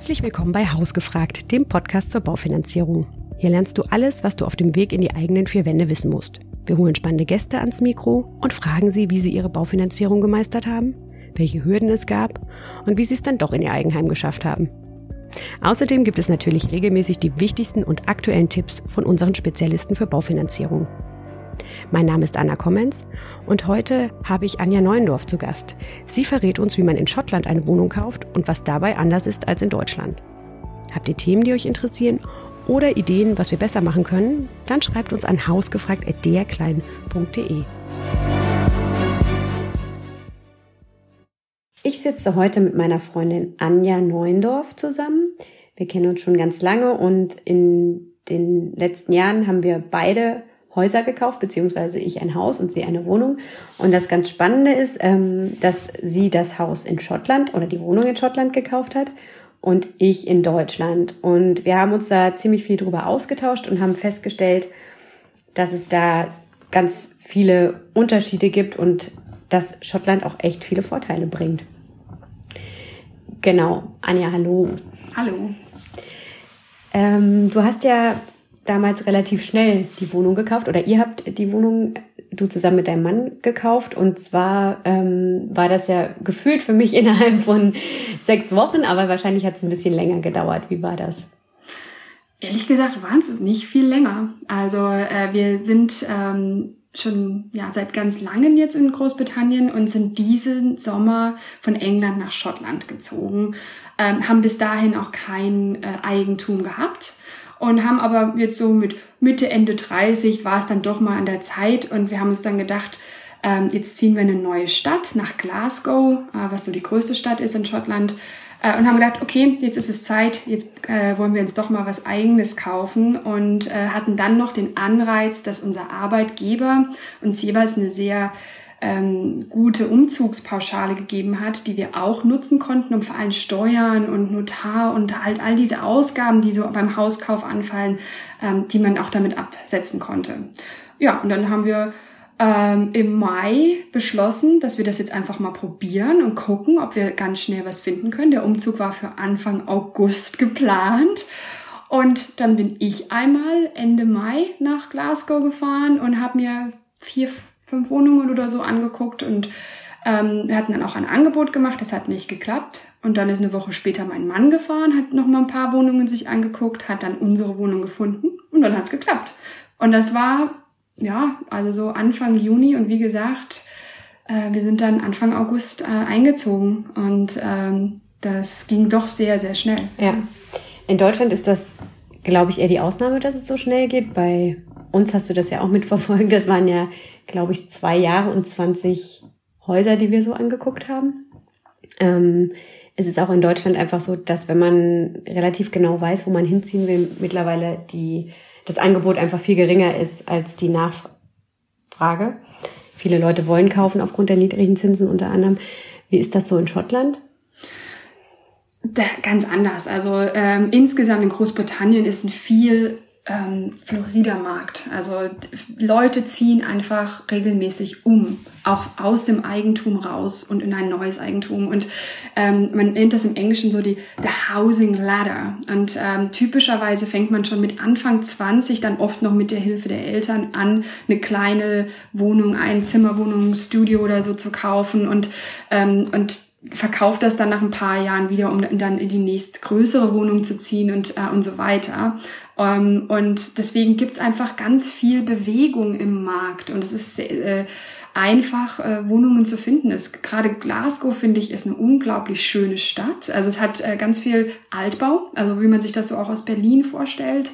Herzlich willkommen bei Hausgefragt, dem Podcast zur Baufinanzierung. Hier lernst du alles, was du auf dem Weg in die eigenen vier Wände wissen musst. Wir holen spannende Gäste ans Mikro und fragen sie, wie sie ihre Baufinanzierung gemeistert haben, welche Hürden es gab und wie sie es dann doch in ihr Eigenheim geschafft haben. Außerdem gibt es natürlich regelmäßig die wichtigsten und aktuellen Tipps von unseren Spezialisten für Baufinanzierung. Mein Name ist Anna Kommens und heute habe ich Anja Neuendorf zu Gast. Sie verrät uns, wie man in Schottland eine Wohnung kauft und was dabei anders ist als in Deutschland. Habt ihr Themen, die euch interessieren oder Ideen, was wir besser machen können? Dann schreibt uns an hausgefragt.derklein.de. Ich sitze heute mit meiner Freundin Anja Neuendorf zusammen. Wir kennen uns schon ganz lange und in den letzten Jahren haben wir beide Häuser gekauft, beziehungsweise ich ein Haus und sie eine Wohnung. Und das ganz Spannende ist, ähm, dass sie das Haus in Schottland oder die Wohnung in Schottland gekauft hat und ich in Deutschland. Und wir haben uns da ziemlich viel drüber ausgetauscht und haben festgestellt, dass es da ganz viele Unterschiede gibt und dass Schottland auch echt viele Vorteile bringt. Genau, Anja, hallo. Hallo. Ähm, du hast ja damals relativ schnell die Wohnung gekauft oder ihr habt die Wohnung, du zusammen mit deinem Mann gekauft und zwar ähm, war das ja gefühlt für mich innerhalb von sechs Wochen, aber wahrscheinlich hat es ein bisschen länger gedauert. Wie war das? Ehrlich gesagt waren es nicht viel länger. Also äh, wir sind ähm, schon ja seit ganz langem jetzt in Großbritannien und sind diesen Sommer von England nach Schottland gezogen, ähm, haben bis dahin auch kein äh, Eigentum gehabt und haben aber jetzt so mit Mitte, Ende 30 war es dann doch mal an der Zeit und wir haben uns dann gedacht, ähm, jetzt ziehen wir eine neue Stadt nach Glasgow, äh, was so die größte Stadt ist in Schottland. Äh, und haben gedacht, okay, jetzt ist es Zeit, jetzt äh, wollen wir uns doch mal was eigenes kaufen und äh, hatten dann noch den Anreiz, dass unser Arbeitgeber uns jeweils eine sehr ähm, gute Umzugspauschale gegeben hat, die wir auch nutzen konnten, um vor allem Steuern und Notar und halt all diese Ausgaben, die so beim Hauskauf anfallen, ähm, die man auch damit absetzen konnte. Ja, und dann haben wir ähm, im Mai beschlossen, dass wir das jetzt einfach mal probieren und gucken, ob wir ganz schnell was finden können. Der Umzug war für Anfang August geplant. Und dann bin ich einmal Ende Mai nach Glasgow gefahren und habe mir vier, fünf Wohnungen oder so angeguckt und ähm, wir hatten dann auch ein Angebot gemacht, das hat nicht geklappt. Und dann ist eine Woche später mein Mann gefahren, hat noch mal ein paar Wohnungen sich angeguckt, hat dann unsere Wohnung gefunden und dann hat es geklappt. Und das war, ja, also so Anfang Juni und wie gesagt, äh, wir sind dann Anfang August äh, eingezogen und ähm, das ging doch sehr, sehr schnell. Ja. In Deutschland ist das, glaube ich, eher die Ausnahme, dass es so schnell geht. Bei uns hast du das ja auch mitverfolgt. Das waren ja glaube ich, zwei Jahre und 20 Häuser, die wir so angeguckt haben. Ähm, es ist auch in Deutschland einfach so, dass wenn man relativ genau weiß, wo man hinziehen will, mittlerweile die, das Angebot einfach viel geringer ist als die Nachfrage. Viele Leute wollen kaufen aufgrund der niedrigen Zinsen unter anderem. Wie ist das so in Schottland? Ganz anders. Also ähm, insgesamt in Großbritannien ist ein viel ähm, Florida-Markt. Also Leute ziehen einfach regelmäßig um, auch aus dem Eigentum raus und in ein neues Eigentum. Und ähm, man nennt das im Englischen so die the Housing Ladder. Und ähm, typischerweise fängt man schon mit Anfang 20 dann oft noch mit der Hilfe der Eltern an, eine kleine Wohnung, ein Zimmerwohnung, Studio oder so zu kaufen und ähm, und verkauft das dann nach ein paar Jahren wieder, um dann in die nächstgrößere Wohnung zu ziehen und, äh, und so weiter. Ähm, und deswegen gibt's einfach ganz viel Bewegung im Markt und es ist äh, einfach äh, Wohnungen zu finden ist. Gerade Glasgow, finde ich, ist eine unglaublich schöne Stadt. Also es hat äh, ganz viel Altbau, also wie man sich das so auch aus Berlin vorstellt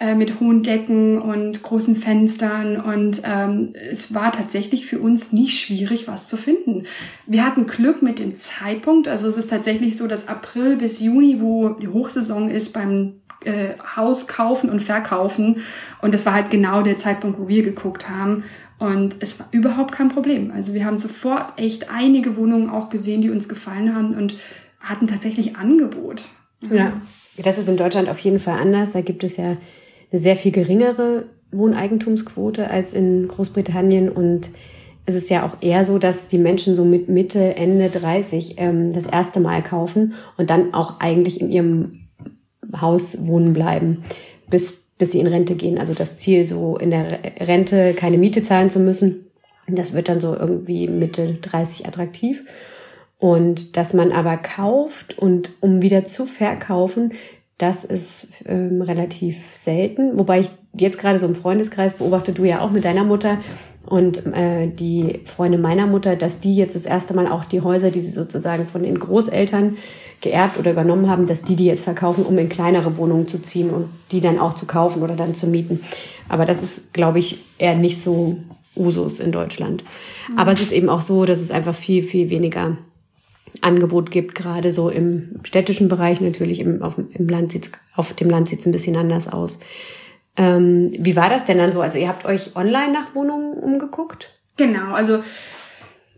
äh, mit hohen Decken und großen Fenstern. Und ähm, es war tatsächlich für uns nicht schwierig, was zu finden. Wir hatten Glück mit dem Zeitpunkt. Also es ist tatsächlich so, dass April bis Juni, wo die Hochsaison ist beim äh, Haus kaufen und verkaufen. Und das war halt genau der Zeitpunkt, wo wir geguckt haben. Und es war überhaupt kein Problem. Also wir haben sofort echt einige Wohnungen auch gesehen, die uns gefallen haben und hatten tatsächlich Angebot. Ja, das ist in Deutschland auf jeden Fall anders. Da gibt es ja eine sehr viel geringere Wohneigentumsquote als in Großbritannien und ist es ja auch eher so, dass die Menschen so mit Mitte, Ende 30 ähm, das erste Mal kaufen und dann auch eigentlich in ihrem Haus wohnen bleiben, bis, bis sie in Rente gehen. Also das Ziel, so in der Rente keine Miete zahlen zu müssen, das wird dann so irgendwie Mitte 30 attraktiv. Und dass man aber kauft und um wieder zu verkaufen, das ist ähm, relativ selten. Wobei ich jetzt gerade so im Freundeskreis beobachte, du ja auch mit deiner Mutter, und äh, die Freunde meiner Mutter, dass die jetzt das erste Mal auch die Häuser, die sie sozusagen von den Großeltern geerbt oder übernommen haben, dass die die jetzt verkaufen, um in kleinere Wohnungen zu ziehen und die dann auch zu kaufen oder dann zu mieten. Aber das ist, glaube ich, eher nicht so Usus in Deutschland. Mhm. Aber es ist eben auch so, dass es einfach viel, viel weniger Angebot gibt, gerade so im städtischen Bereich natürlich, im, auf, im Land sieht's, auf dem Land sieht es ein bisschen anders aus. Ähm, wie war das denn dann so? Also ihr habt euch online nach Wohnungen umgeguckt? Genau, also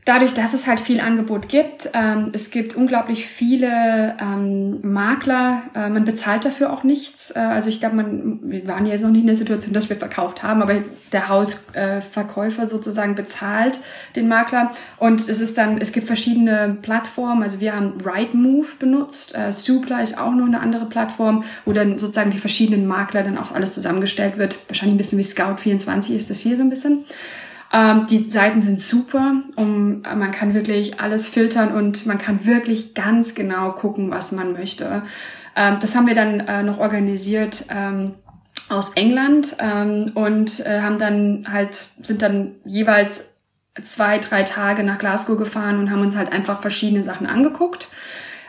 dadurch, dass es halt viel Angebot gibt, ähm, es gibt unglaublich viele ähm, Makler, äh, man bezahlt dafür auch nichts. Äh, also ich glaube, man, wir waren jetzt noch nicht in der Situation, dass wir verkauft haben, aber der Hausverkäufer äh, sozusagen bezahlt den Makler. Und es ist dann, es gibt verschiedene Plattformen. Also wir haben Rightmove benutzt. Äh, Supla ist auch noch eine andere Plattform, wo dann sozusagen die verschiedenen Makler dann auch alles zusammengestellt wird. Wahrscheinlich ein bisschen wie Scout24 ist das hier so ein bisschen. Ähm, die Seiten sind super, um, man kann wirklich alles filtern und man kann wirklich ganz genau gucken, was man möchte. Ähm, das haben wir dann äh, noch organisiert ähm, aus England ähm, und äh, haben dann halt, sind dann jeweils zwei, drei Tage nach Glasgow gefahren und haben uns halt einfach verschiedene Sachen angeguckt.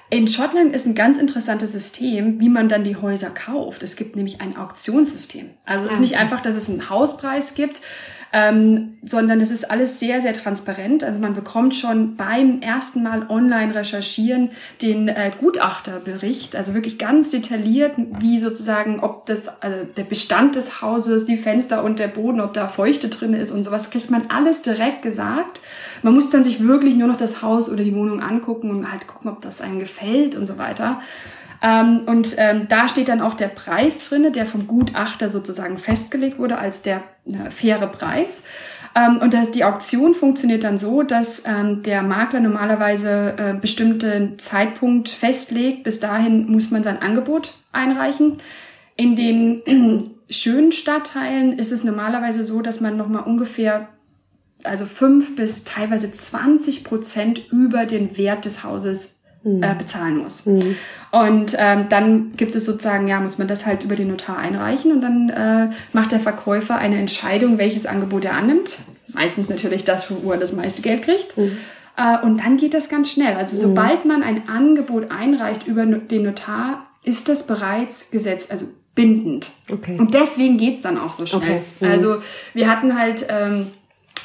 In Schottland ist ein ganz interessantes System, wie man dann die Häuser kauft. Es gibt nämlich ein Auktionssystem. Also es ist nicht einfach, dass es einen Hauspreis gibt, ähm, sondern es ist alles sehr, sehr transparent. Also man bekommt schon beim ersten Mal online recherchieren den äh, Gutachterbericht, also wirklich ganz detailliert, wie sozusagen, ob das, also der Bestand des Hauses, die Fenster und der Boden, ob da Feuchte drin ist und sowas, kriegt man alles direkt gesagt. Man muss dann sich wirklich nur noch das Haus oder die Wohnung angucken und halt gucken, ob das einem gefällt und so weiter. Ähm, und ähm, da steht dann auch der Preis drinne, der vom Gutachter sozusagen festgelegt wurde als der äh, faire Preis. Ähm, und das, die Auktion funktioniert dann so, dass ähm, der Makler normalerweise äh, bestimmten Zeitpunkt festlegt. Bis dahin muss man sein Angebot einreichen. In den schönen Stadtteilen ist es normalerweise so, dass man nochmal ungefähr also fünf bis teilweise 20 Prozent über den Wert des Hauses mhm. äh, bezahlen muss. Mhm. Und ähm, dann gibt es sozusagen, ja, muss man das halt über den Notar einreichen und dann äh, macht der Verkäufer eine Entscheidung, welches Angebot er annimmt. Meistens natürlich das, wo er das meiste Geld kriegt. Mhm. Äh, und dann geht das ganz schnell. Also mhm. sobald man ein Angebot einreicht über den Notar, ist das bereits gesetzt, also bindend. Okay. Und deswegen geht's dann auch so schnell. Okay. Mhm. Also wir hatten halt ähm,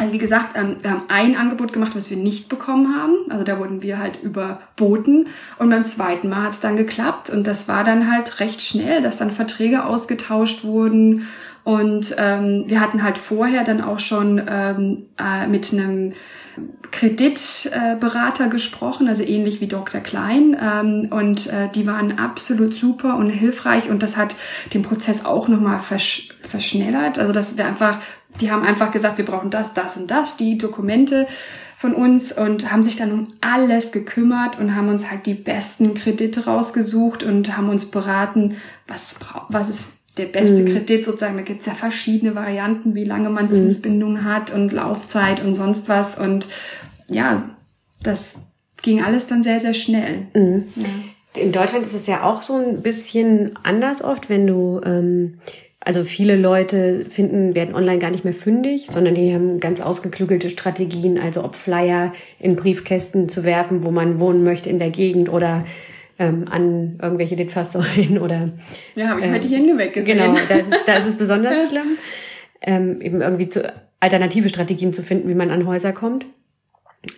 also wie gesagt, ähm, wir haben ein Angebot gemacht, was wir nicht bekommen haben. Also da wurden wir halt überboten. Und beim zweiten Mal hat es dann geklappt. Und das war dann halt recht schnell, dass dann Verträge ausgetauscht wurden. Und ähm, wir hatten halt vorher dann auch schon ähm, äh, mit einem Kreditberater äh, gesprochen, also ähnlich wie Dr. Klein. Ähm, und äh, die waren absolut super und hilfreich. Und das hat den Prozess auch nochmal versch verschnellert. Also dass wir einfach die haben einfach gesagt, wir brauchen das, das und das, die Dokumente von uns und haben sich dann um alles gekümmert und haben uns halt die besten Kredite rausgesucht und haben uns beraten, was, was ist der beste mhm. Kredit sozusagen. Da gibt's ja verschiedene Varianten, wie lange man mhm. Zinsbindung mhm. hat und Laufzeit und sonst was. Und ja, das ging alles dann sehr, sehr schnell. Mhm. Ja. In Deutschland ist es ja auch so ein bisschen anders oft, wenn du ähm, also viele Leute finden, werden online gar nicht mehr fündig, sondern die haben ganz ausgeklügelte Strategien, also ob Flyer in Briefkästen zu werfen, wo man wohnen möchte in der Gegend oder ähm, an irgendwelche Litfaßsäulen oder. Ja, habe ich ähm, heute die Hände weggesehen. Genau, da ist, da ist es besonders schlimm, ähm, eben irgendwie zu, alternative Strategien zu finden, wie man an Häuser kommt.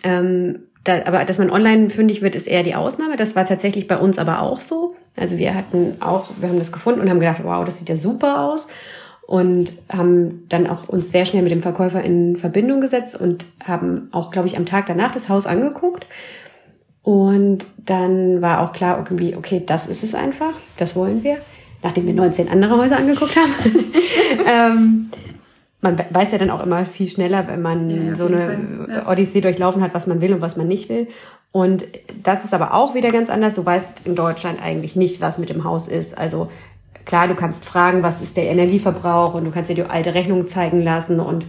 Ähm, da, aber dass man online fündig wird, ist eher die Ausnahme. Das war tatsächlich bei uns aber auch so. Also wir hatten auch, wir haben das gefunden und haben gedacht, wow, das sieht ja super aus. Und haben dann auch uns sehr schnell mit dem Verkäufer in Verbindung gesetzt und haben auch, glaube ich, am Tag danach das Haus angeguckt. Und dann war auch klar irgendwie, okay, das ist es einfach, das wollen wir, nachdem wir 19 andere Häuser angeguckt haben. ähm, man weiß ja dann auch immer viel schneller, wenn man ja, so eine ja. Odyssee durchlaufen hat, was man will und was man nicht will. Und das ist aber auch wieder ganz anders. Du weißt in Deutschland eigentlich nicht, was mit dem Haus ist. Also klar, du kannst fragen, was ist der Energieverbrauch und du kannst dir die alte Rechnung zeigen lassen. Und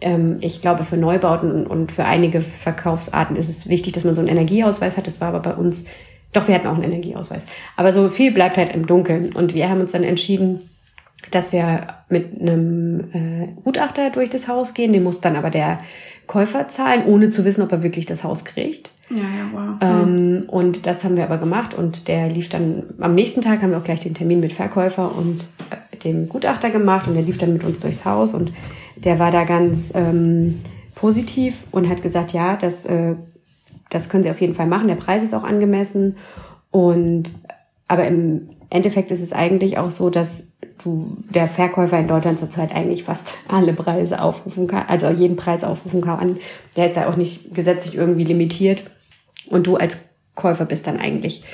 ähm, ich glaube, für Neubauten und für einige Verkaufsarten ist es wichtig, dass man so einen Energieausweis hat. Das war aber bei uns, doch, wir hatten auch einen Energieausweis. Aber so viel bleibt halt im Dunkeln. Und wir haben uns dann entschieden, dass wir mit einem äh, Gutachter durch das Haus gehen. Den muss dann aber der Käufer zahlen, ohne zu wissen, ob er wirklich das Haus kriegt. Ja, ja, wow. Ähm, und das haben wir aber gemacht und der lief dann, am nächsten Tag haben wir auch gleich den Termin mit Verkäufer und äh, dem Gutachter gemacht und der lief dann mit uns durchs Haus und der war da ganz ähm, positiv und hat gesagt, ja, das, äh, das können Sie auf jeden Fall machen, der Preis ist auch angemessen und aber im Endeffekt ist es eigentlich auch so, dass du der Verkäufer in Deutschland zurzeit eigentlich fast alle Preise aufrufen kann, also jeden Preis aufrufen kann. Der ist da auch nicht gesetzlich irgendwie limitiert. Und du als Käufer bist dann eigentlich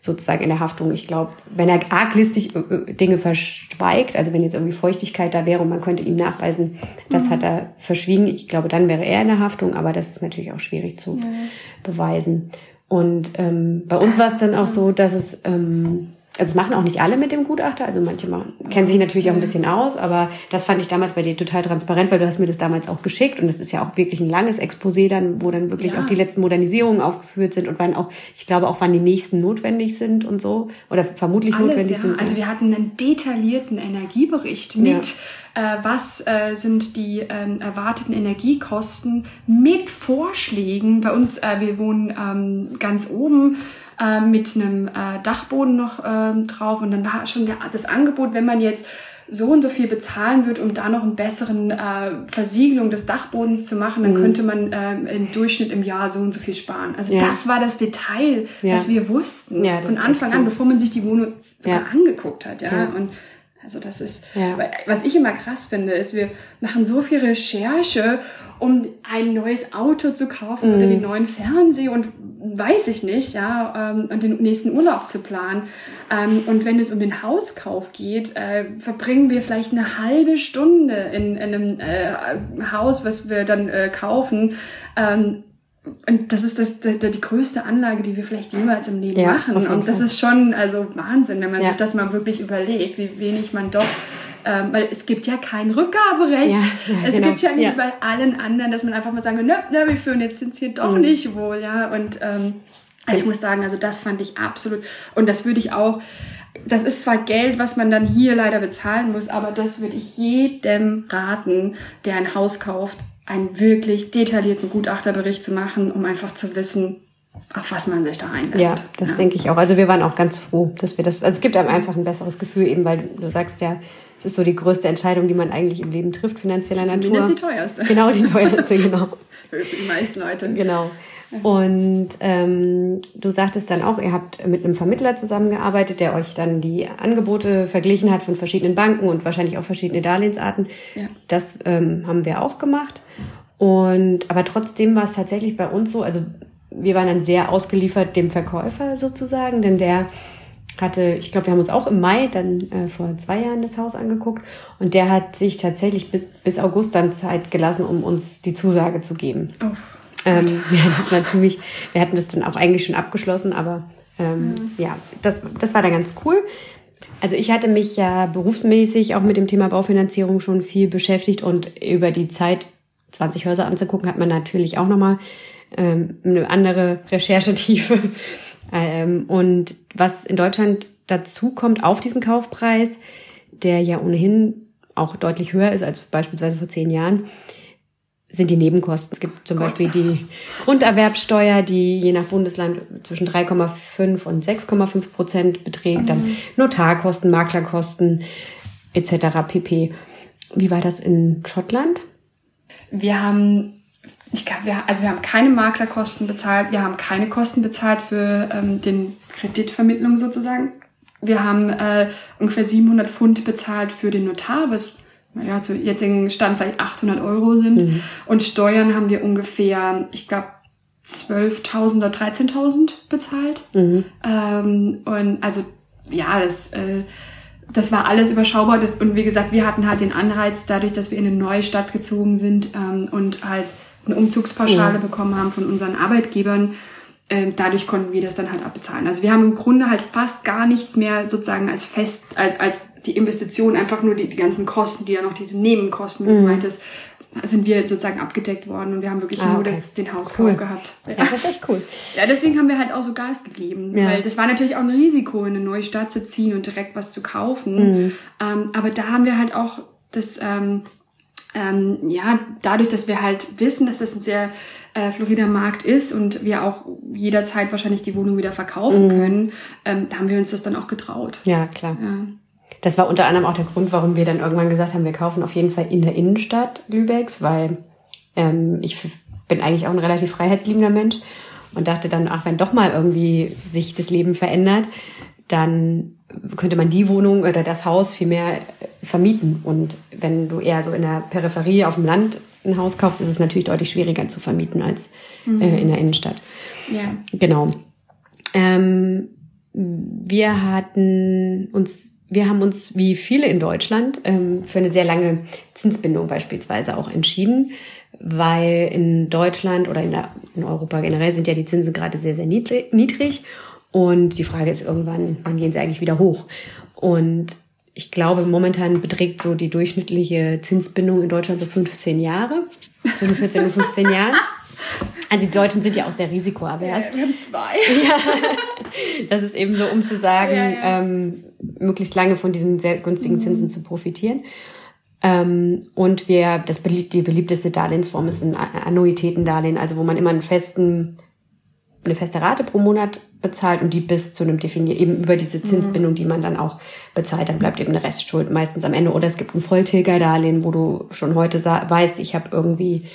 sozusagen in der Haftung. Ich glaube, wenn er arglistig äh, äh, Dinge verschweigt, also wenn jetzt irgendwie Feuchtigkeit da wäre und man könnte ihm nachweisen, das mhm. hat er verschwiegen, ich glaube, dann wäre er in der Haftung, aber das ist natürlich auch schwierig zu ja. beweisen. Und ähm, bei uns war es dann auch so, dass es ähm, also das machen auch nicht alle mit dem Gutachter, also manche machen, kennen sich natürlich auch ein bisschen aus, aber das fand ich damals bei dir total transparent, weil du hast mir das damals auch geschickt und das ist ja auch wirklich ein langes Exposé dann, wo dann wirklich ja. auch die letzten Modernisierungen aufgeführt sind und wann auch, ich glaube auch wann die nächsten notwendig sind und so oder vermutlich Alles, notwendig ja. sind. Also wir hatten einen detaillierten Energiebericht mit ja. Äh, was äh, sind die ähm, erwarteten Energiekosten mit Vorschlägen. Bei uns, äh, wir wohnen ähm, ganz oben äh, mit einem äh, Dachboden noch äh, drauf. Und dann war schon das Angebot, wenn man jetzt so und so viel bezahlen wird, um da noch einen besseren äh, Versiegelung des Dachbodens zu machen, dann mhm. könnte man äh, im Durchschnitt im Jahr so und so viel sparen. Also ja. das war das Detail, ja. was wir wussten ja, von Anfang an, bevor man sich die Wohnung sogar angeguckt hat. Ja. Und also das ist, ja. was ich immer krass finde, ist, wir machen so viel Recherche, um ein neues Auto zu kaufen mm. oder den neuen Fernseher und weiß ich nicht, ja, ähm, und den nächsten Urlaub zu planen. Ähm, und wenn es um den Hauskauf geht, äh, verbringen wir vielleicht eine halbe Stunde in, in einem äh, Haus, was wir dann äh, kaufen. Und das ist das, die, die größte Anlage, die wir vielleicht jemals im Leben ja, machen. Und das ist schon also Wahnsinn, wenn man ja. sich das mal wirklich überlegt, wie wenig man doch ähm, weil es gibt ja kein Rückgaberecht. Ja, ja, es genau. gibt ja nicht ja. bei allen anderen, dass man einfach mal sagen, nö, nö, wir führen jetzt sind hier doch mhm. nicht wohl, ja. Und ähm, also ich muss sagen, also das fand ich absolut. Und das würde ich auch. Das ist zwar Geld, was man dann hier leider bezahlen muss, aber das würde ich jedem raten, der ein Haus kauft, einen wirklich detaillierten Gutachterbericht zu machen, um einfach zu wissen, auf was man sich da einlässt. Ja, das ja. denke ich auch. Also wir waren auch ganz froh, dass wir das, also es gibt einem einfach ein besseres Gefühl, eben weil du, du sagst ja, es ist so die größte Entscheidung, die man eigentlich im Leben trifft, finanzieller Natur. Zumindest die teuerste. Genau, die teuerste, genau. Für die meisten Leute. Genau. Und ähm, du sagtest dann auch, ihr habt mit einem Vermittler zusammengearbeitet, der euch dann die Angebote verglichen hat von verschiedenen Banken und wahrscheinlich auch verschiedene Darlehensarten. Ja. Das ähm, haben wir auch gemacht. Und aber trotzdem war es tatsächlich bei uns so, also wir waren dann sehr ausgeliefert dem Verkäufer sozusagen, denn der hatte, ich glaube, wir haben uns auch im Mai dann äh, vor zwei Jahren das Haus angeguckt und der hat sich tatsächlich bis, bis August dann Zeit gelassen, um uns die Zusage zu geben. Oh, ähm, ja, das war ziemlich, wir hatten das dann auch eigentlich schon abgeschlossen, aber ähm, mhm. ja, das, das war dann ganz cool. Also ich hatte mich ja berufsmäßig auch mit dem Thema Baufinanzierung schon viel beschäftigt und über die Zeit 20 Häuser anzugucken, hat man natürlich auch nochmal ähm, eine andere Recherchetiefe. Ähm, und was in Deutschland dazu kommt auf diesen Kaufpreis, der ja ohnehin auch deutlich höher ist als beispielsweise vor zehn Jahren, sind die Nebenkosten. Es gibt zum Gott. Beispiel die Grunderwerbsteuer, die je nach Bundesland zwischen 3,5 und 6,5 Prozent beträgt, mhm. dann Notarkosten, Maklerkosten etc. pp. Wie war das in Schottland? Wir haben ich glaube, wir, also wir haben keine Maklerkosten bezahlt, wir haben keine Kosten bezahlt für ähm, den Kreditvermittlung sozusagen. Wir haben äh, ungefähr 700 Pfund bezahlt für den Notar, was ja, zu jetzigen Stand vielleicht 800 Euro sind. Mhm. Und Steuern haben wir ungefähr, ich glaube, 12.000 oder 13.000 bezahlt. Mhm. Ähm, und also ja, das äh, das war alles überschaubar. Das, und wie gesagt, wir hatten halt den Anreiz, dadurch, dass wir in eine neue Stadt gezogen sind ähm, und halt eine Umzugspauschale ja. bekommen haben von unseren Arbeitgebern, dadurch konnten wir das dann halt abbezahlen. Also wir haben im Grunde halt fast gar nichts mehr sozusagen als fest, als, als die Investition, einfach nur die, die ganzen Kosten, die ja noch diese Nebenkosten, wie du mhm. meintest, sind wir sozusagen abgedeckt worden und wir haben wirklich ah, nur das, den Hauskauf cool. gehabt. Ja. ja, das ist echt cool. Ja, deswegen haben wir halt auch so Gas gegeben, ja. weil das war natürlich auch ein Risiko, in eine neue Stadt zu ziehen und direkt was zu kaufen. Mhm. Ähm, aber da haben wir halt auch das, ähm, ähm, ja, dadurch, dass wir halt wissen, dass das ein sehr äh, florider Markt ist und wir auch jederzeit wahrscheinlich die Wohnung wieder verkaufen mhm. können, ähm, da haben wir uns das dann auch getraut. Ja, klar. Ja. Das war unter anderem auch der Grund, warum wir dann irgendwann gesagt haben, wir kaufen auf jeden Fall in der Innenstadt Lübecks, weil ähm, ich bin eigentlich auch ein relativ freiheitsliebender Mensch und dachte dann, ach, wenn doch mal irgendwie sich das Leben verändert, dann könnte man die Wohnung oder das Haus viel mehr äh, vermieten. Und wenn du eher so in der Peripherie auf dem Land ein Haus kaufst, ist es natürlich deutlich schwieriger zu vermieten als mhm. äh, in der Innenstadt. Ja. Genau. Ähm, wir hatten uns wir haben uns, wie viele in Deutschland, ähm, für eine sehr lange Zinsbindung beispielsweise auch entschieden, weil in Deutschland oder in, der, in Europa generell sind ja die Zinsen gerade sehr, sehr niedrig. Und die Frage ist irgendwann, wann gehen sie eigentlich wieder hoch? Und ich glaube, momentan beträgt so die durchschnittliche Zinsbindung in Deutschland so 15 Jahre, zwischen 14 und 15 Jahren. Also die Deutschen sind ja auch sehr risikoavers. Ja, wir haben zwei. Ja, das ist eben so, um zu sagen, ja, ja. Ähm, möglichst lange von diesen sehr günstigen mhm. Zinsen mhm. zu profitieren. Ähm, und wir, das beliebt, die beliebteste Darlehensform ist ein Annuitätendarlehen, also wo man immer einen festen, eine feste Rate pro Monat bezahlt und die bis zu einem definiert, eben über diese Zinsbindung, mhm. die man dann auch bezahlt, dann bleibt eben eine Restschuld meistens am Ende. Oder es gibt ein Volltilgerdarlehen, wo du schon heute weißt, ich habe irgendwie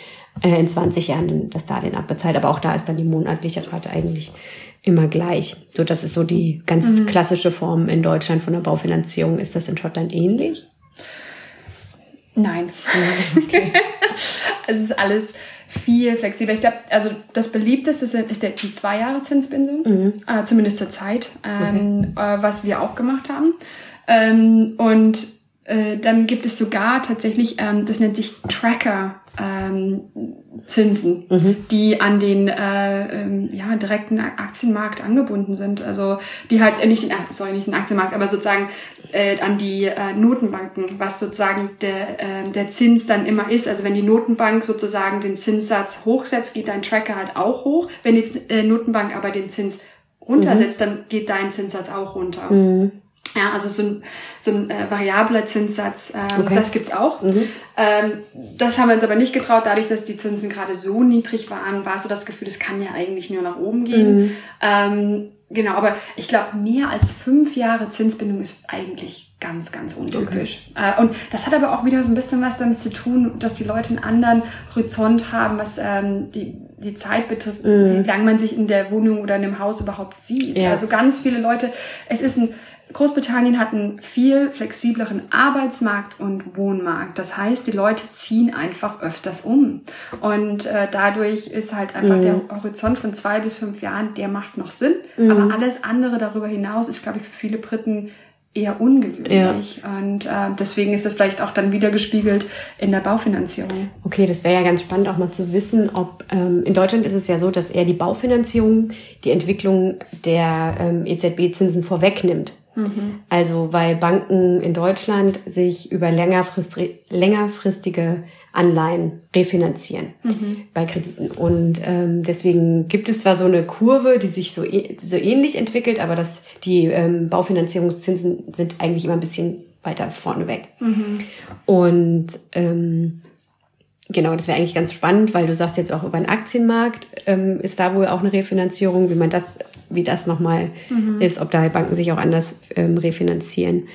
äh, in 20 Jahren das Darlehen abbezahlt. Aber auch da ist dann die monatliche Rate eigentlich immer gleich. So, das ist so die ganz mhm. klassische Form in Deutschland von der Baufinanzierung. Ist das in Schottland ähnlich? Nein. Okay. es ist alles viel flexibler. Ich glaube, also das beliebteste ist, ist der, die zwei Jahre Zinsbindung, mhm. äh, zumindest zur Zeit, ähm, okay. äh, was wir auch gemacht haben. Ähm, und äh, dann gibt es sogar tatsächlich, ähm, das nennt sich Tracker ähm, Zinsen, mhm. die an den äh, ähm, ja, direkten Aktienmarkt angebunden sind. Also die halt äh, nicht den, sorry, nicht den Aktienmarkt, aber sozusagen äh, an die äh, Notenbanken, was sozusagen der, äh, der Zins dann immer ist. Also wenn die Notenbank sozusagen den Zinssatz hochsetzt, geht dein Tracker halt auch hoch. Wenn die äh, Notenbank aber den Zins runtersetzt, mhm. dann geht dein Zinssatz auch runter. Mhm. Ja, also so ein, so ein äh, variabler Zinssatz, ähm, okay. das gibt's auch. Mhm. Ähm, das haben wir uns aber nicht getraut. Dadurch, dass die Zinsen gerade so niedrig waren, war so das Gefühl, es kann ja eigentlich nur nach oben gehen. Mhm. Ähm, genau, aber ich glaube, mehr als fünf Jahre Zinsbindung ist eigentlich ganz, ganz untypisch. Okay. Äh, und das hat aber auch wieder so ein bisschen was damit zu tun, dass die Leute einen anderen Horizont haben, was ähm, die die Zeit betrifft, mhm. wie lange man sich in der Wohnung oder in dem Haus überhaupt sieht. Ja. Also ganz viele Leute, es ist ein Großbritannien hat einen viel flexibleren Arbeitsmarkt und Wohnmarkt. Das heißt, die Leute ziehen einfach öfters um. Und äh, dadurch ist halt einfach mhm. der Horizont von zwei bis fünf Jahren, der macht noch Sinn. Mhm. Aber alles andere darüber hinaus ist, glaube ich, für viele Briten eher ungewöhnlich. Ja. Und äh, deswegen ist das vielleicht auch dann wieder gespiegelt in der Baufinanzierung. Okay, das wäre ja ganz spannend auch mal zu wissen, ob ähm, in Deutschland ist es ja so, dass eher die Baufinanzierung die Entwicklung der ähm, EZB-Zinsen vorwegnimmt. Mhm. Also weil Banken in Deutschland sich über längerfrist, längerfristige Anleihen refinanzieren mhm. bei Krediten. Und ähm, deswegen gibt es zwar so eine Kurve, die sich so, so ähnlich entwickelt, aber das, die ähm, Baufinanzierungszinsen sind eigentlich immer ein bisschen weiter vorne weg. Mhm. Und ähm, genau, das wäre eigentlich ganz spannend, weil du sagst jetzt auch über den Aktienmarkt ähm, ist da wohl auch eine Refinanzierung, wie man das wie das nochmal mhm. ist, ob da Banken sich auch anders ähm, refinanzieren.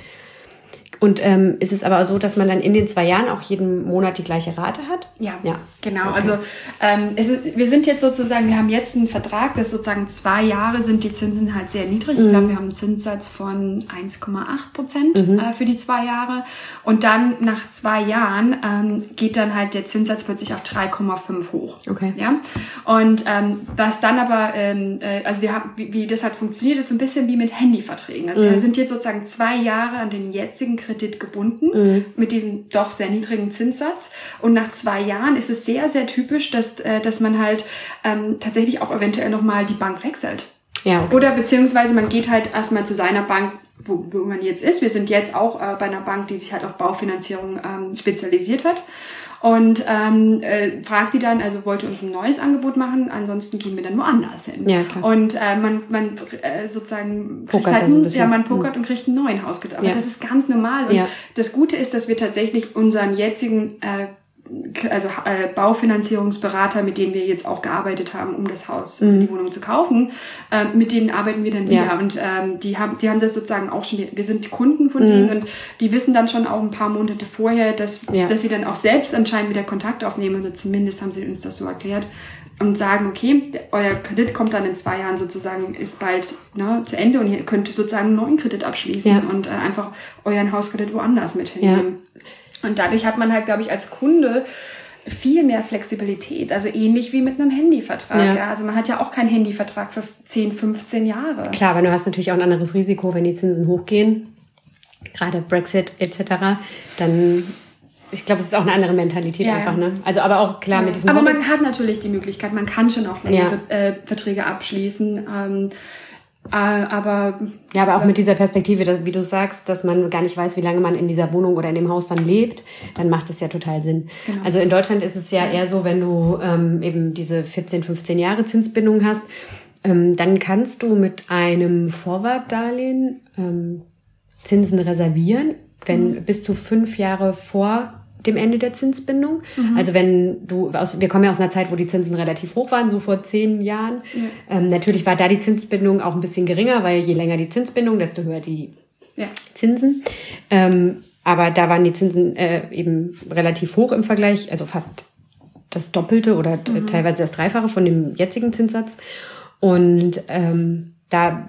Und ähm, ist es aber so, dass man dann in den zwei Jahren auch jeden Monat die gleiche Rate hat? Ja, ja. genau. Okay. Also ähm, ist, wir sind jetzt sozusagen, wir haben jetzt einen Vertrag, das sozusagen zwei Jahre sind die Zinsen halt sehr niedrig. Mhm. Ich glaube, wir haben einen Zinssatz von 1,8 Prozent mhm. äh, für die zwei Jahre. Und dann nach zwei Jahren ähm, geht dann halt der Zinssatz plötzlich auf 3,5 hoch. Okay. Ja. Und ähm, was dann aber, ähm, äh, also wir haben, wie, wie das halt funktioniert, ist so ein bisschen wie mit Handyverträgen. Also mhm. wir sind jetzt sozusagen zwei Jahre an den jetzigen Kredit gebunden mhm. mit diesem doch sehr niedrigen Zinssatz. Und nach zwei Jahren ist es sehr, sehr typisch, dass, äh, dass man halt ähm, tatsächlich auch eventuell nochmal die Bank wechselt. Ja, okay. Oder beziehungsweise man geht halt erstmal zu seiner Bank, wo, wo man jetzt ist. Wir sind jetzt auch äh, bei einer Bank, die sich halt auf Baufinanzierung ähm, spezialisiert hat und ähm, äh, fragt die dann, also wollte uns ein neues Angebot machen, ansonsten gehen wir dann woanders hin. Ja, klar. Und äh, man, man äh, sozusagen pokert halt ein, ja, man pokert mhm. und kriegt einen neuen Hauskredit. Aber ja. das ist ganz normal. Und ja. das Gute ist, dass wir tatsächlich unseren jetzigen äh, also äh, Baufinanzierungsberater, mit denen wir jetzt auch gearbeitet haben, um das Haus, mhm. die Wohnung zu kaufen, äh, mit denen arbeiten wir dann wieder. Ja. Und ähm, die haben, die haben das sozusagen auch schon, wir sind Kunden von mhm. denen und die wissen dann schon auch ein paar Monate vorher, dass, ja. dass sie dann auch selbst anscheinend wieder Kontakt aufnehmen oder zumindest haben sie uns das so erklärt und sagen, okay, euer Kredit kommt dann in zwei Jahren sozusagen, ist bald ne, zu Ende und ihr könnt sozusagen einen neuen Kredit abschließen ja. und äh, einfach euren Hauskredit woanders mit hinnehmen. Und dadurch hat man halt, glaube ich, als Kunde viel mehr Flexibilität, also ähnlich wie mit einem Handyvertrag. Ja. ja. Also man hat ja auch keinen Handyvertrag für 10, 15 Jahre. Klar, aber du hast natürlich auch ein anderes Risiko, wenn die Zinsen hochgehen, gerade Brexit etc., dann ich glaube, es ist auch eine andere Mentalität ja, einfach, ne? Also aber auch klar ja. mit diesem. Aber man hat natürlich die Möglichkeit, man kann schon auch längere äh, Verträge abschließen. Ähm, äh, aber ja, aber auch mit dieser Perspektive, wie du sagst, dass man gar nicht weiß, wie lange man in dieser Wohnung oder in dem Haus dann lebt, dann macht es ja total Sinn. Genau. Also in Deutschland ist es ja, ja. eher so, wenn du ähm, eben diese 14, 15 Jahre Zinsbindung hast, ähm, dann kannst du mit einem Vorwartdarlehen ähm, Zinsen reservieren, wenn mhm. bis zu fünf Jahre vor dem Ende der Zinsbindung. Mhm. Also wenn du, aus, wir kommen ja aus einer Zeit, wo die Zinsen relativ hoch waren, so vor zehn Jahren. Ja. Ähm, natürlich war da die Zinsbindung auch ein bisschen geringer, weil je länger die Zinsbindung, desto höher die ja. Zinsen. Ähm, aber da waren die Zinsen äh, eben relativ hoch im Vergleich, also fast das Doppelte oder mhm. teilweise das Dreifache von dem jetzigen Zinssatz. Und ähm, da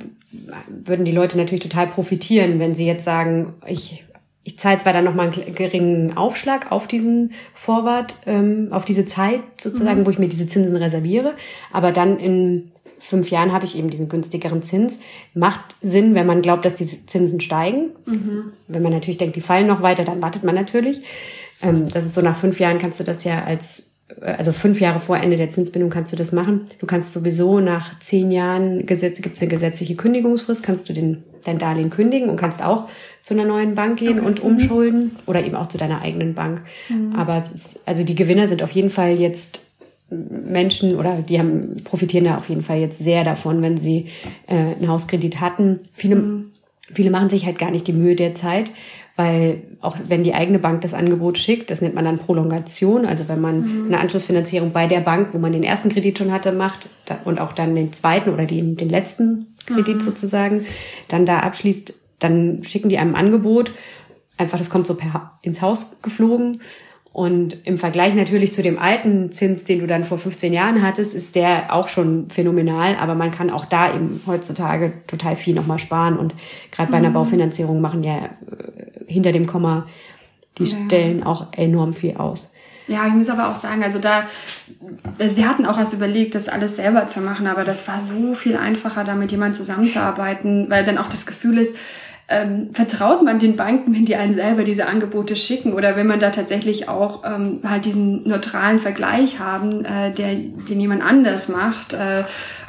würden die Leute natürlich total profitieren, wenn sie jetzt sagen, ich ich zahle zwar dann nochmal einen geringen Aufschlag auf diesen Vorwart, ähm, auf diese Zeit sozusagen, mhm. wo ich mir diese Zinsen reserviere, aber dann in fünf Jahren habe ich eben diesen günstigeren Zins. Macht Sinn, wenn man glaubt, dass die Zinsen steigen. Mhm. Wenn man natürlich denkt, die fallen noch weiter, dann wartet man natürlich. Ähm, das ist so, nach fünf Jahren kannst du das ja als also fünf Jahre vor Ende der Zinsbindung kannst du das machen. Du kannst sowieso nach zehn Jahren, gibt es eine gesetzliche Kündigungsfrist, kannst du den, dein Darlehen kündigen und kannst auch zu einer neuen Bank gehen okay. und umschulden oder eben auch zu deiner eigenen Bank. Mhm. Aber es ist, also die Gewinner sind auf jeden Fall jetzt Menschen oder die haben, profitieren da auf jeden Fall jetzt sehr davon, wenn sie äh, einen Hauskredit hatten. Viele, mhm. viele machen sich halt gar nicht die Mühe der Zeit, weil auch wenn die eigene Bank das Angebot schickt, das nennt man dann Prolongation, also wenn man mhm. eine Anschlussfinanzierung bei der Bank, wo man den ersten Kredit schon hatte, macht und auch dann den zweiten oder den, den letzten Kredit mhm. sozusagen, dann da abschließt, dann schicken die einem Angebot, einfach das kommt so per ins Haus geflogen und im Vergleich natürlich zu dem alten Zins, den du dann vor 15 Jahren hattest, ist der auch schon phänomenal. Aber man kann auch da eben heutzutage total viel nochmal sparen. Und gerade bei einer mhm. Baufinanzierung machen ja äh, hinter dem Komma die ja. Stellen auch enorm viel aus. Ja, ich muss aber auch sagen, also da, also wir hatten auch erst überlegt, das alles selber zu machen, aber das war so viel einfacher, da mit jemandem zusammenzuarbeiten, weil dann auch das Gefühl ist, ähm, vertraut man den Banken, wenn die einen selber diese Angebote schicken oder wenn man da tatsächlich auch ähm, halt diesen neutralen Vergleich haben, äh, der, den jemand anders macht äh,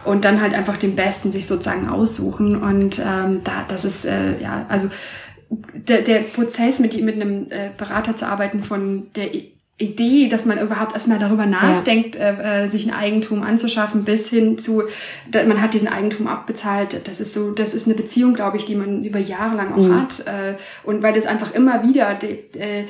und dann halt einfach den Besten sich sozusagen aussuchen und ähm, da, das ist, äh, ja, also der, der Prozess mit, mit einem äh, Berater zu arbeiten von der Idee, dass man überhaupt erstmal darüber nachdenkt, ja. äh, sich ein Eigentum anzuschaffen, bis hin zu, man hat diesen Eigentum abbezahlt. Das ist so, das ist eine Beziehung, glaube ich, die man über Jahre lang auch mhm. hat. Äh, und weil das einfach immer wieder die, äh,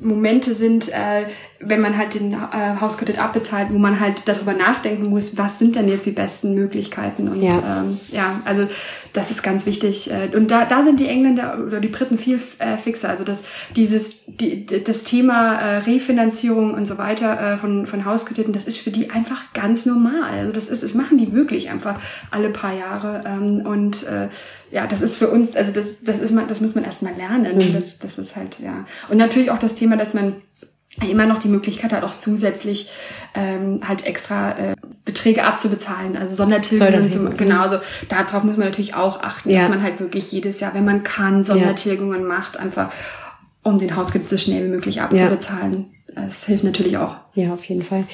Momente sind, äh, wenn man halt den äh, Hauskredit abbezahlt, wo man halt darüber nachdenken muss, was sind denn jetzt die besten Möglichkeiten. Und ja, ähm, ja also das ist ganz wichtig. Äh, und da, da sind die Engländer oder die Briten viel äh, fixer. Also das, dieses, die, das Thema äh, Refinanzierung und so weiter äh, von, von Hauskrediten, das ist für die einfach ganz normal. Also das ist, das machen die wirklich einfach alle paar Jahre. Ähm, und äh, ja, das ist für uns, also das, das ist man, das muss man erstmal lernen. Mhm. Das, das ist halt, ja. Und natürlich auch das Thema, dass man immer noch die Möglichkeit hat, auch zusätzlich ähm, halt extra äh, Beträge abzubezahlen, also Sondertilgungen. Zum, genau, also darauf muss man natürlich auch achten, ja. dass man halt wirklich jedes Jahr, wenn man kann, Sondertilgungen ja. macht, einfach um den Hauskredit so schnell wie möglich abzubezahlen. Ja. Das hilft natürlich auch. Ja, auf jeden Fall.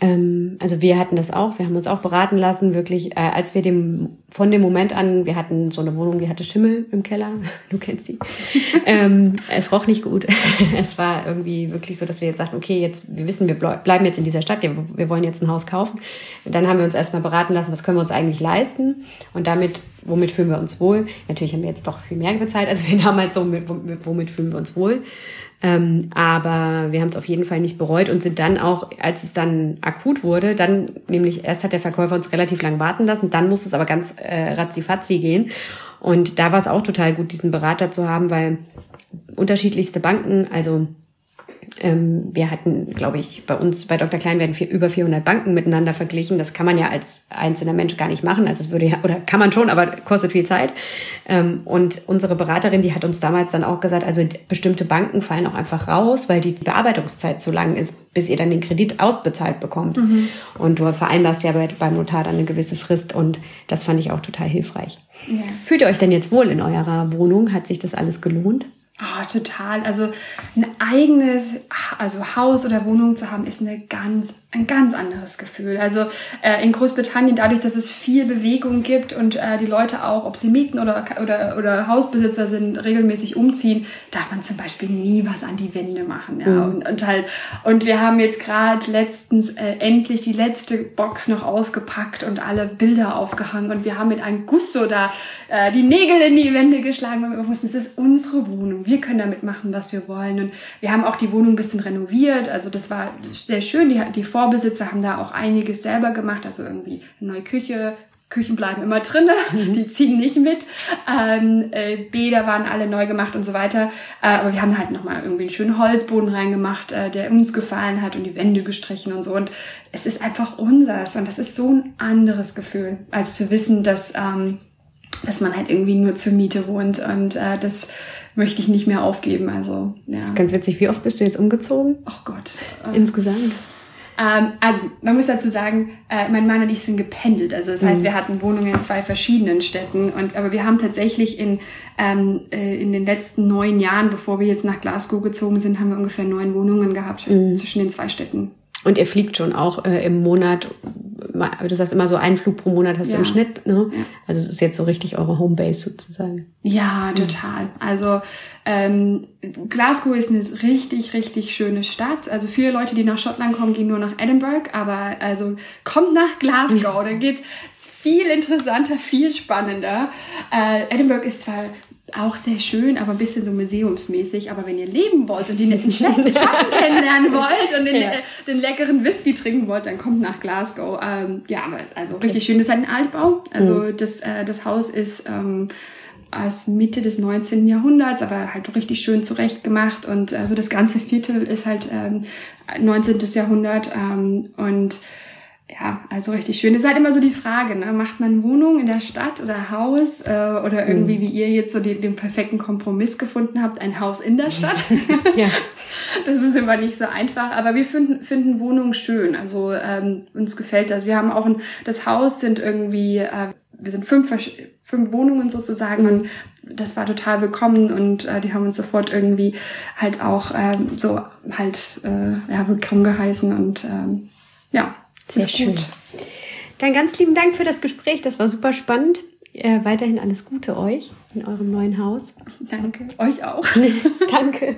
Ähm, also wir hatten das auch, wir haben uns auch beraten lassen, wirklich, äh, als wir dem, von dem Moment an, wir hatten so eine Wohnung, die hatte Schimmel im Keller, du kennst sie. ähm, es roch nicht gut. es war irgendwie wirklich so, dass wir jetzt sagten, okay, jetzt, wir wissen, wir bleiben jetzt in dieser Stadt, wir wollen jetzt ein Haus kaufen. Dann haben wir uns erstmal beraten lassen, was können wir uns eigentlich leisten und damit, womit fühlen wir uns wohl. Natürlich haben wir jetzt doch viel mehr bezahlt, als wir damals so, womit fühlen wir uns wohl. Ähm, aber wir haben es auf jeden Fall nicht bereut und sind dann auch, als es dann akut wurde, dann nämlich erst hat der Verkäufer uns relativ lang warten lassen, dann musste es aber ganz äh, ratzifatzi gehen. Und da war es auch total gut, diesen Berater zu haben, weil unterschiedlichste Banken, also ähm, wir hatten, glaube ich, bei uns, bei Dr. Klein werden vier, über 400 Banken miteinander verglichen. Das kann man ja als einzelner Mensch gar nicht machen. Also es würde ja, oder kann man schon, aber kostet viel Zeit. Ähm, und unsere Beraterin, die hat uns damals dann auch gesagt, also bestimmte Banken fallen auch einfach raus, weil die Bearbeitungszeit zu lang ist, bis ihr dann den Kredit ausbezahlt bekommt. Mhm. Und du vereinbarst ja beim Notar dann eine gewisse Frist und das fand ich auch total hilfreich. Ja. Fühlt ihr euch denn jetzt wohl in eurer Wohnung? Hat sich das alles gelohnt? Oh, total. Also ein eigenes also Haus oder Wohnung zu haben, ist eine ganz, ein ganz anderes Gefühl. Also äh, in Großbritannien, dadurch, dass es viel Bewegung gibt und äh, die Leute auch, ob sie Mieten oder, oder, oder Hausbesitzer sind, regelmäßig umziehen, darf man zum Beispiel nie was an die Wände machen. Ja? Mhm. Und, und, halt, und wir haben jetzt gerade letztens äh, endlich die letzte Box noch ausgepackt und alle Bilder aufgehangen und wir haben mit einem Gusto da äh, die Nägel in die Wände geschlagen, weil wir wussten, es ist unsere Wohnung wir können damit machen, was wir wollen. Und wir haben auch die Wohnung ein bisschen renoviert. Also das war sehr schön. Die, die Vorbesitzer haben da auch einiges selber gemacht. Also irgendwie eine neue Küche, Küchen bleiben immer drinne, mhm. die ziehen nicht mit. Ähm, äh, Bäder waren alle neu gemacht und so weiter. Äh, aber wir haben halt nochmal irgendwie einen schönen Holzboden reingemacht, äh, der uns gefallen hat und die Wände gestrichen und so. Und es ist einfach unseres und das ist so ein anderes Gefühl, als zu wissen, dass, ähm, dass man halt irgendwie nur zur Miete wohnt und äh, das möchte ich nicht mehr aufgeben. Also, ja. Das ist ganz witzig. Wie oft bist du jetzt umgezogen? Ach Gott. Insgesamt? Ähm, also, man muss dazu sagen, äh, mein Mann und ich sind gependelt. Also, das heißt, mhm. wir hatten Wohnungen in zwei verschiedenen Städten. Und, aber wir haben tatsächlich in, ähm, äh, in den letzten neun Jahren, bevor wir jetzt nach Glasgow gezogen sind, haben wir ungefähr neun Wohnungen gehabt mhm. zwischen den zwei Städten. Und ihr fliegt schon auch äh, im Monat, du sagst immer so einen Flug pro Monat hast ja. du im Schnitt, ne? Ja. Also es ist jetzt so richtig eure Homebase sozusagen. Ja, total. Also ähm, Glasgow ist eine richtig, richtig schöne Stadt. Also viele Leute, die nach Schottland kommen, gehen nur nach Edinburgh, aber also kommt nach Glasgow, da geht's viel interessanter, viel spannender. Äh, Edinburgh ist zwar auch sehr schön, aber ein bisschen so museumsmäßig. Aber wenn ihr leben wollt und die netten Schatten kennenlernen wollt und den, ja. den, leckeren Whisky trinken wollt, dann kommt nach Glasgow. Ähm, ja, aber also richtig schön. Das ist halt ein Altbau. Also mhm. das, äh, das Haus ist ähm, aus Mitte des 19. Jahrhunderts, aber halt richtig schön zurecht gemacht. Und also das ganze Viertel ist halt ähm, 19. Jahrhundert ähm, und ja, also richtig schön. Das ist halt immer so die Frage, ne? macht man Wohnung in der Stadt oder Haus äh, oder irgendwie, mhm. wie ihr jetzt so den, den, perfekten Kompromiss gefunden habt, ein Haus in der Stadt. ja. Das ist immer nicht so einfach, aber wir finden, finden Wohnungen schön. Also ähm, uns gefällt das. Wir haben auch ein, das Haus sind irgendwie, äh, wir sind fünf, fünf Wohnungen sozusagen mhm. und das war total willkommen und äh, die haben uns sofort irgendwie halt auch ähm, so halt äh, ja, willkommen geheißen und ähm, ja, sehr ist schön. Gut. Dann ganz lieben Dank für das Gespräch. Das war super spannend. Äh, weiterhin alles Gute euch in eurem neuen Haus. Danke. Euch auch. Danke.